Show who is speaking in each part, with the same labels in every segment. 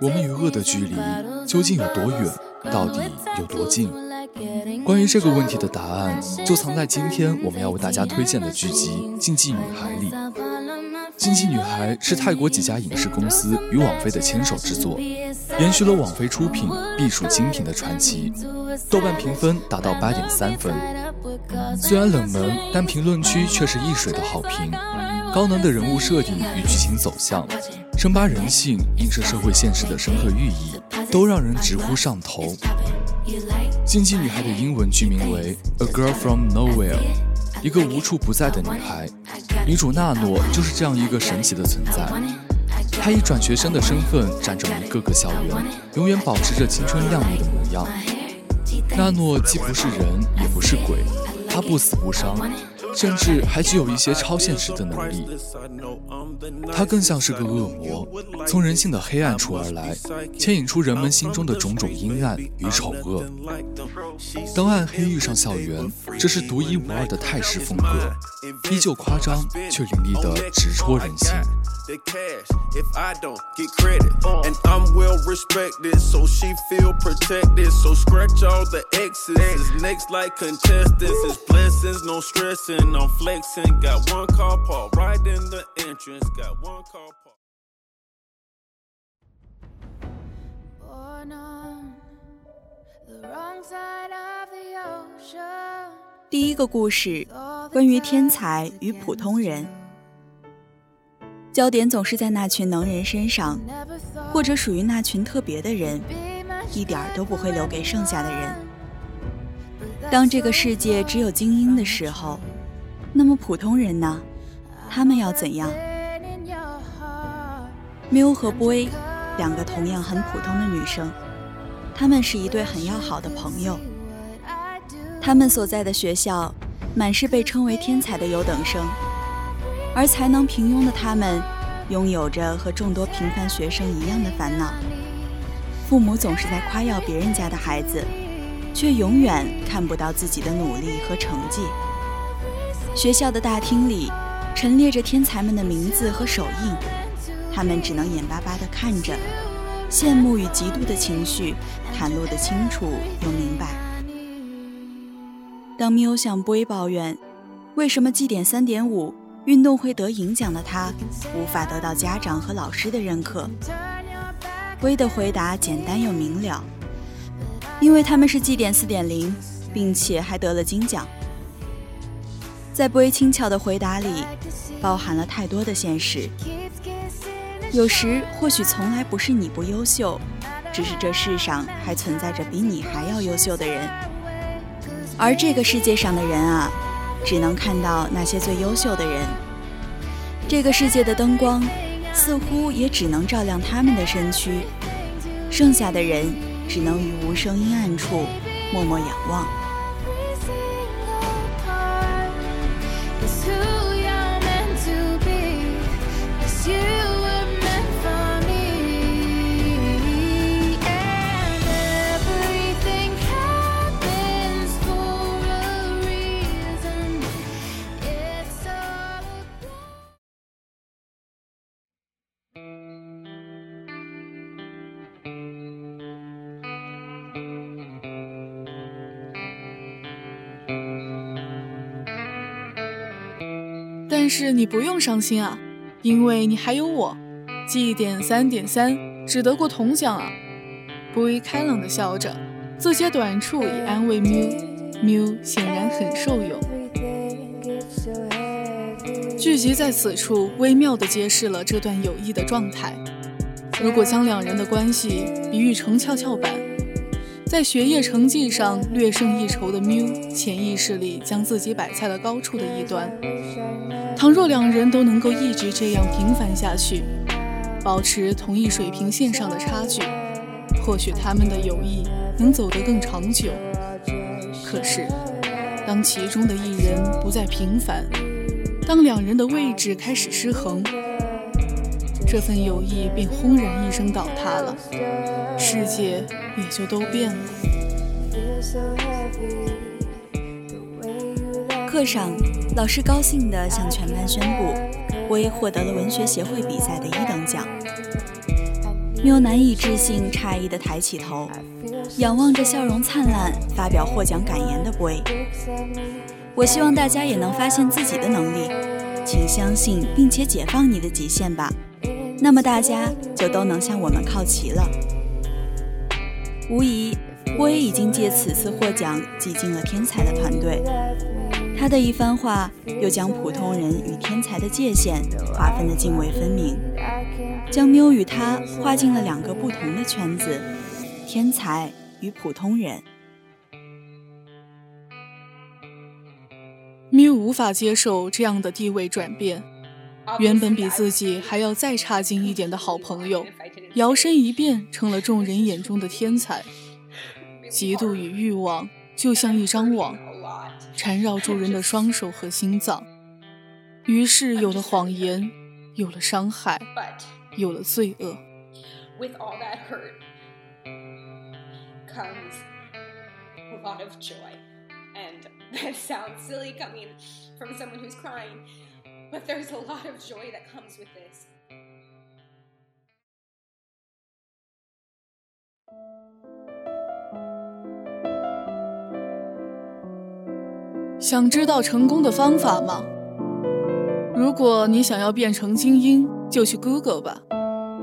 Speaker 1: 我们与恶的距离究竟有多远？到底有多近？关于这个问题的答案，就藏在今天我们要为大家推荐的剧集《竞技女孩》里。《竞技女孩》是泰国几家影视公司与网飞的牵手之作，延续了网飞出品必属精品的传奇。豆瓣评分达到八点三分，虽然冷门，但评论区却是一水的好评。高能的人物设定与剧情走向，深扒人性、映射社会现实的深刻寓意，都让人直呼上头。竞技女孩的英文剧名为《A Girl from Nowhere》，一个无处不在的女孩。女主娜诺就是这样一个神奇的存在。她以转学生的身份辗转于各个校园，永远保持着青春靓丽的模样。娜诺既不是人，也不是鬼，她不死不伤。甚至还具有一些超现实的能力，他更像是个恶魔，从人性的黑暗处而来，牵引出人们心中的种种阴暗与丑恶。当暗黑遇上校园，这是独一无二的泰式风格，依旧夸张却凌厉的直戳人心。the cash if I don't get credit. And I'm well respected, so she feel protected. So scratch all the X's. It's next like contestants. It's blessings, no stressing. I'm flexing. Got one car parked right in the entrance. Got one car parked. Born on the wrong side of the ocean. 第一个故事，关于天才与普通人。 焦点总是在那群能人身上，或者属于那群特别的人，一点儿都不会留给剩下的人。当这个世界只有精英的时候，那么普通人呢？他们要怎样？Miu 和 Boy，两个同样很普通的女生，她们是一对很要好的朋友。他们所在的学校，满是被称为天才的优等生。而才能平庸的他们，拥有着和众多平凡学生一样的烦恼。父母总是在夸耀别人家的孩子，却永远看不到自己的努力和成绩。学校的大厅里，陈列着天才们的名字和手印，他们只能眼巴巴地看着，羡慕与嫉妒的情绪袒露得清楚又明白。当缪向 boy 抱怨，为什么绩点三点五？运动会得银奖的他，无法得到家长和老师的认可。威的回答简单又明了，因为他们是绩点四点零，并且还得了金奖。在威轻巧的回答里，包含了太多的现实。有时或许从来不是你不优秀，只是这世上还存在着比你还要优秀的人。而这个世界上的人啊。只能看到那些最优秀的人。这个世界的灯光，似乎也只能照亮他们的身躯，剩下的人只能于无声阴暗处默默仰望。
Speaker 2: 但是你不用伤心啊，因为你还有我。G 点三点三只得过铜奖啊。布伊开朗的笑着，自揭短处以安慰缪。缪显然很受用。剧集在此处微妙地揭示了这段友谊的状态。如果将两人的关系比喻成跷跷板，在学业成绩上略胜一筹的缪，潜意识里将自己摆在了高处的一端。倘若两人都能够一直这样平凡下去，保持同一水平线上的差距，或许他们的友谊能走得更长久。可是，当其中的一人不再平凡，当两人的位置开始失衡，这份友谊便轰然一声倒塌了，世界也就都变了。
Speaker 1: 课上，老师高兴地向全班宣布，薇获得了文学协会比赛的一等奖。缪难以置信、诧异地抬起头，仰望着笑容灿烂、发表获奖感言的薇。我希望大家也能发现自己的能力，请相信并且解放你的极限吧。那么大家就都能向我们靠齐了。无疑，波也已经借此次获奖挤进了天才的团队。他的一番话又将普通人与天才的界限划分得泾渭分明，将缪与他划进了两个不同的圈子：天才与普通人。
Speaker 2: 缪无法接受这样的地位转变，原本比自己还要再差劲一点的好朋友，摇身一变成了众人眼中的天才。嫉妒与欲望就像一张网，缠绕住人的双手和心脏，于是有了谎言，有了伤害，有了罪恶。But there's a lot of joy that comes with this. 想知道成功的方法吗？如果你想要变成精英，就去 Google 吧，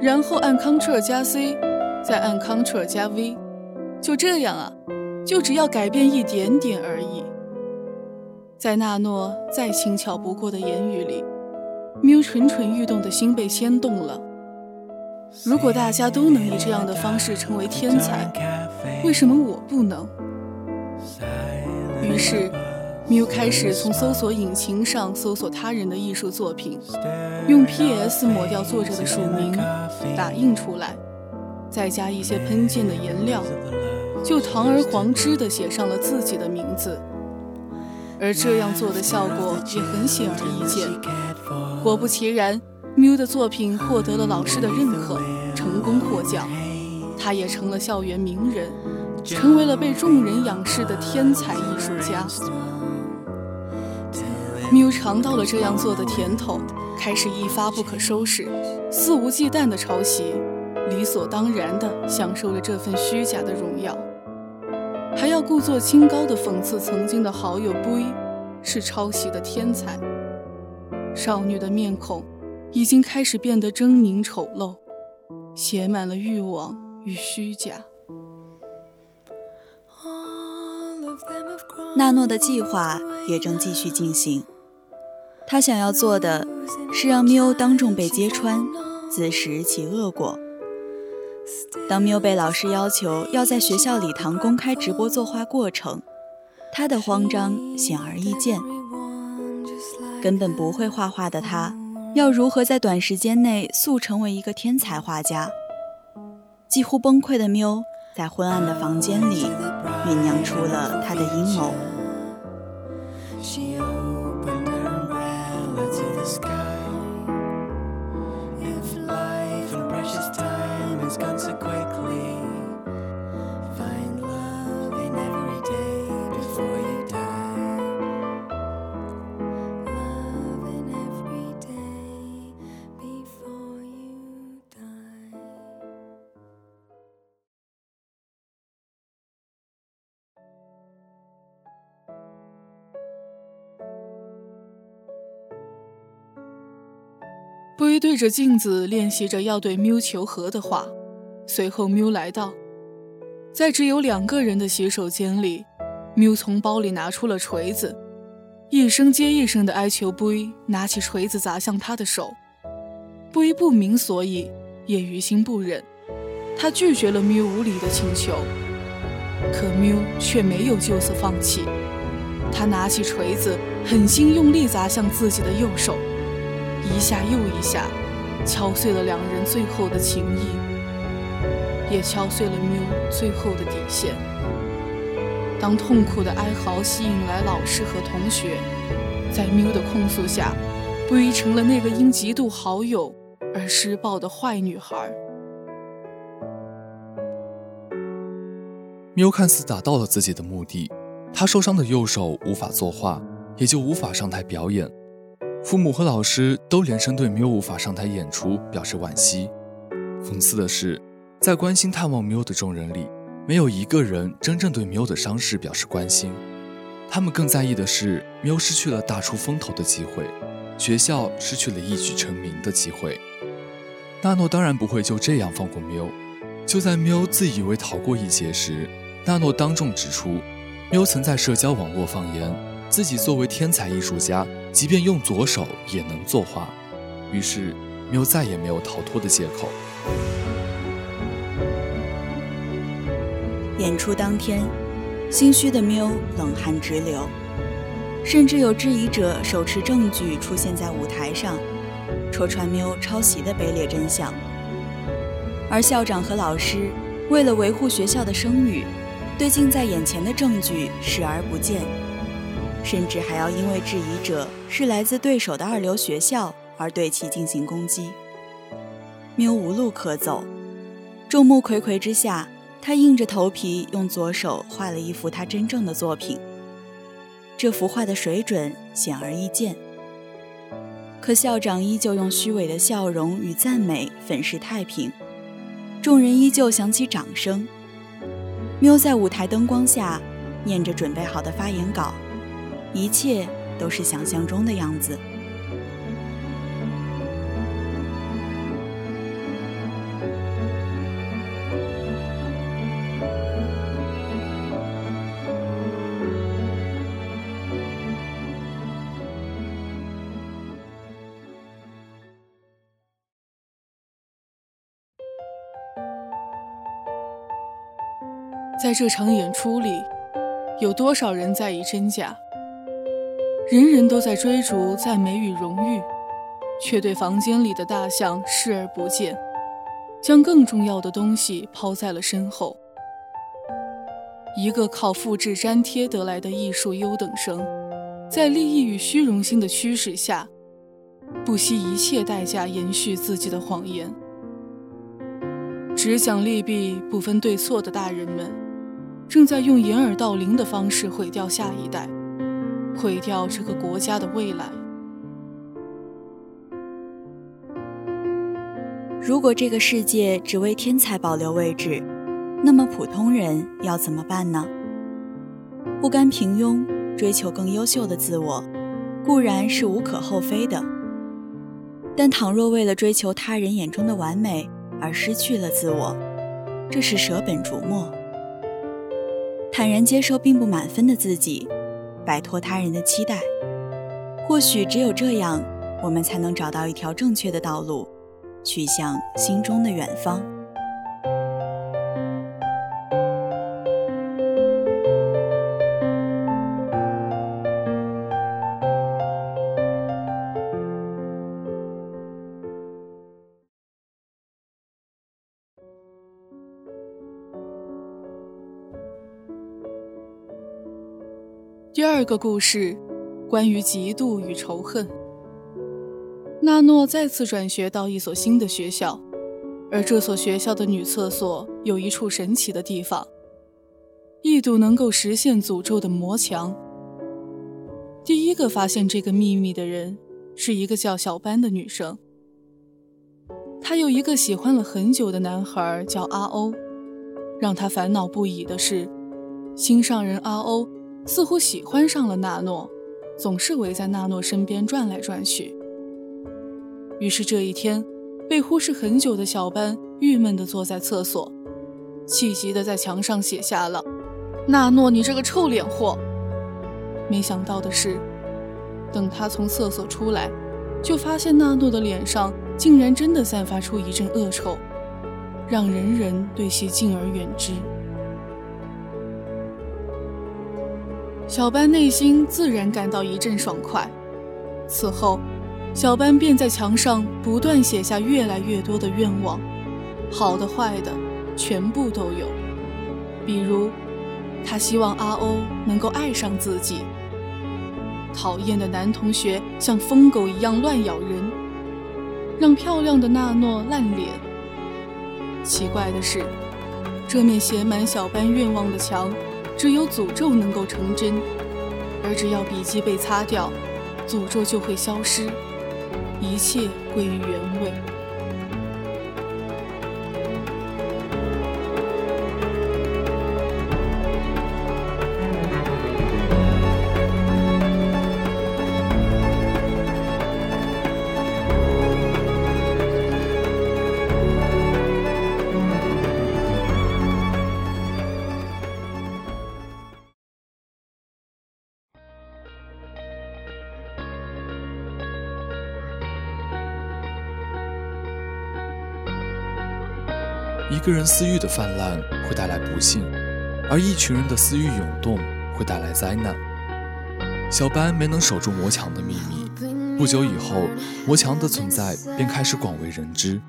Speaker 2: 然后按 Ctrl 加 C，再按 Ctrl 加 V，就这样啊，就只要改变一点点而已。在纳诺再轻巧不过的言语里，缪蠢蠢欲动的心被牵动了。如果大家都能以这样的方式成为天才，为什么我不能？于是，缪开始从搜索引擎上搜索他人的艺术作品，用 PS 抹掉作者的署名，打印出来，再加一些喷溅的颜料，就堂而皇之地写上了自己的名字。而这样做的效果也很显而易见。果不其然，缪的作品获得了老师的认可，成功获奖，他也成了校园名人，成为了被众人仰视的天才艺术家。缪尝到了这样做的甜头，开始一发不可收拾，肆无忌惮的抄袭，理所当然地享受了这份虚假的荣耀。还要故作清高的讽刺曾经的好友布伊是抄袭的天才。少女的面孔已经开始变得狰狞丑陋，写满了欲望与虚假。
Speaker 1: 纳诺的计划也正继续进行，他想要做的是让缪当众被揭穿，自食其恶果。当缪被老师要求要在学校礼堂公开直播作画过程，他的慌张显而易见。根本不会画画的他，要如何在短时间内速成为一个天才画家？几乎崩溃的缪在昏暗的房间里酝酿出了他的阴谋。
Speaker 2: 布伊对着镜子练习着要对缪求和的话。随后，缪来到，在只有两个人的洗手间里，缪从包里拿出了锤子，一声接一声的哀求布伊拿起锤子砸向他的手。布伊不明所以，也于心不忍，他拒绝了缪无理的请求。可缪却没有就此放弃，他拿起锤子，狠心用力砸向自己的右手，一下又一下，敲碎了两人最后的情谊。也敲碎了缪最后的底线。当痛苦的哀嚎吸引来老师和同学，在缪的控诉下，布衣成了那个因嫉妒好友而施暴的坏女孩。
Speaker 3: 缪看似达到了自己的目的，他受伤的右手无法作画，也就无法上台表演。父母和老师都连声对缪无法上台演出表示惋惜。讽刺的是。在关心探望缪的众人里，没有一个人真正对缪的伤势表示关心。他们更在意的是缪失去了大出风头的机会，学校失去了一举成名的机会。纳诺当然不会就这样放过缪。就在缪自以为逃过一劫时，纳诺当众指出，缪曾在社交网络放言，自己作为天才艺术家，即便用左手也能作画。于是，缪再也没有逃脱的借口。
Speaker 1: 演出当天，心虚的缪冷汗直流，甚至有质疑者手持证据出现在舞台上，戳穿缪抄袭的卑劣真相。而校长和老师为了维护学校的声誉，对近在眼前的证据视而不见，甚至还要因为质疑者是来自对手的二流学校而对其进行攻击。缪无路可走，众目睽睽之下。他硬着头皮用左手画了一幅他真正的作品，这幅画的水准显而易见。可校长依旧用虚伪的笑容与赞美粉饰太平，众人依旧响起掌声。缪在舞台灯光下念着准备好的发言稿，一切都是想象中的样子。
Speaker 2: 在这场演出里，有多少人在意真假？人人都在追逐赞美与荣誉，却对房间里的大象视而不见，将更重要的东西抛在了身后。一个靠复制粘贴得来的艺术优等生，在利益与虚荣心的驱使下，不惜一切代价延续自己的谎言。只讲利弊不分对错的大人们。正在用掩耳盗铃的方式毁掉下一代，毁掉这个国家的未来。
Speaker 1: 如果这个世界只为天才保留位置，那么普通人要怎么办呢？不甘平庸，追求更优秀的自我，固然是无可厚非的。但倘若为了追求他人眼中的完美而失去了自我，这是舍本逐末。坦然接受并不满分的自己，摆脱他人的期待，或许只有这样，我们才能找到一条正确的道路，去向心中的远方。
Speaker 2: 二个故事，关于嫉妒与仇恨。纳诺再次转学到一所新的学校，而这所学校的女厕所有一处神奇的地方：一堵能够实现诅咒的魔墙。第一个发现这个秘密的人是一个叫小班的女生。她有一个喜欢了很久的男孩叫阿欧，让她烦恼不已的是，心上人阿欧。似乎喜欢上了纳诺，总是围在纳诺身边转来转去。于是这一天，被忽视很久的小班郁闷地坐在厕所，气急地在墙上写下了：“纳诺，你这个臭脸货！”没想到的是，等他从厕所出来，就发现纳诺的脸上竟然真的散发出一阵恶臭，让人人对其敬而远之。小班内心自然感到一阵爽快。此后，小班便在墙上不断写下越来越多的愿望，好的坏的，全部都有。比如，他希望阿欧能够爱上自己；讨厌的男同学像疯狗一样乱咬人，让漂亮的娜诺烂脸。奇怪的是，这面写满小班愿望的墙。只有诅咒能够成真，而只要笔记被擦掉，诅咒就会消失，一切归于原位。
Speaker 3: 个人私欲的泛滥会带来不幸，而一群人的私欲涌动会带来灾难。小班没能守住魔墙的秘密，不久以后，魔墙的存在便开始广为人知。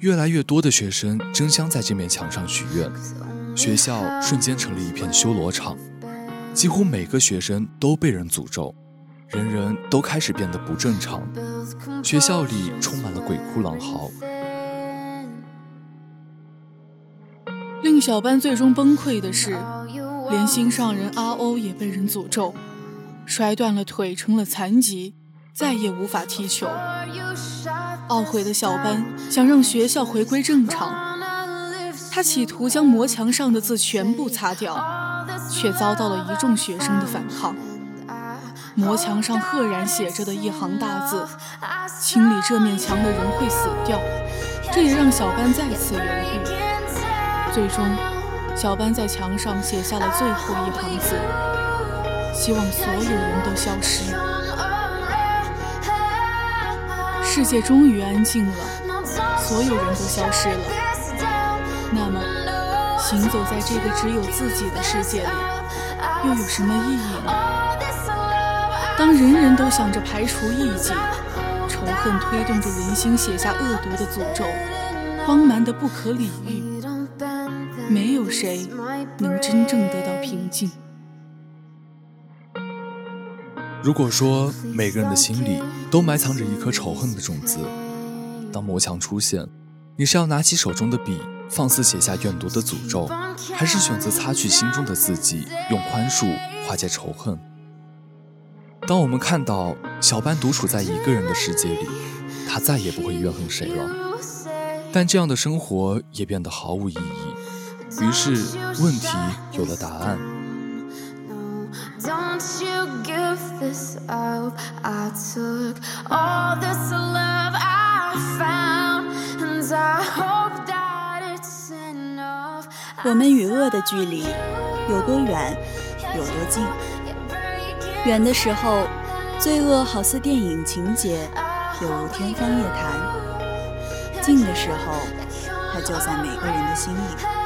Speaker 3: 越来越多的学生争相在这面墙上许愿，学校瞬间成了一片修罗场。几乎每个学生都被人诅咒，人人都开始变得不正常。学校里充满了鬼哭狼嚎。
Speaker 2: 令小班最终崩溃的是，连心上人阿欧也被人诅咒，摔断了腿，成了残疾，再也无法踢球。懊悔的小班想让学校回归正常，他企图将魔墙上的字全部擦掉，却遭到了一众学生的反抗。魔墙上赫然写着的一行大字：“清理这面墙的人会死掉。”这也让小班再次犹豫。最终，小班在墙上写下了最后一行字，希望所有人都消失。世界终于安静了，所有人都消失了。那么，行走在这个只有自己的世界里，又有什么意义呢？当人人都想着排除异己，仇恨推动着人心写下恶毒的诅咒，荒蛮的不可理喻。没有谁能真正得到平静。
Speaker 3: 如果说每个人的心里都埋藏着一颗仇恨的种子，当魔墙出现，你是要拿起手中的笔，放肆写下怨毒的诅咒，还是选择擦去心中的自己，用宽恕化解仇恨？当我们看到小班独处在一个人的世界里，他再也不会怨恨谁了，但这样的生活也变得毫无意义。于是，问题有了答案。
Speaker 1: 我们与恶的距离有多远，有多近？远的时候，罪恶好似电影情节，有如天方夜谭；近的时候，它就在每个人的心里。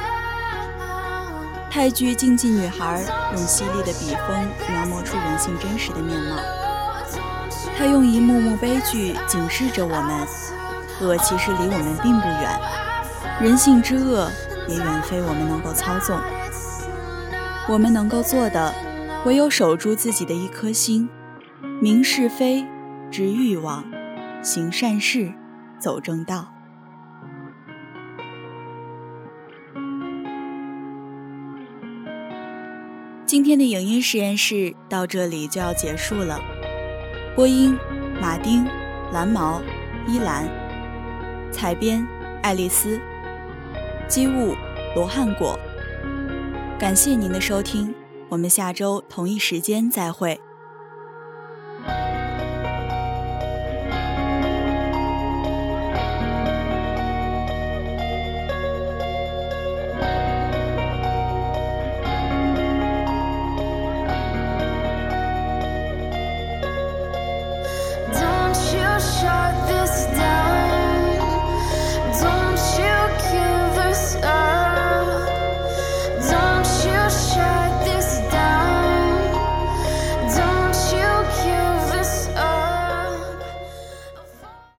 Speaker 1: 泰剧《竞技女孩》用犀利的笔锋描摹出人性真实的面貌，它用一幕幕悲剧警示着我们：恶其实离我们并不远，人性之恶也远非我们能够操纵。我们能够做的，唯有守住自己的一颗心，明是非，知欲望，行善事，走正道。今天的影音实验室到这里就要结束了。播音：马丁、蓝毛、依兰；采编：爱丽丝；机务：罗汉果。感谢您的收听，我们下周同一时间再会。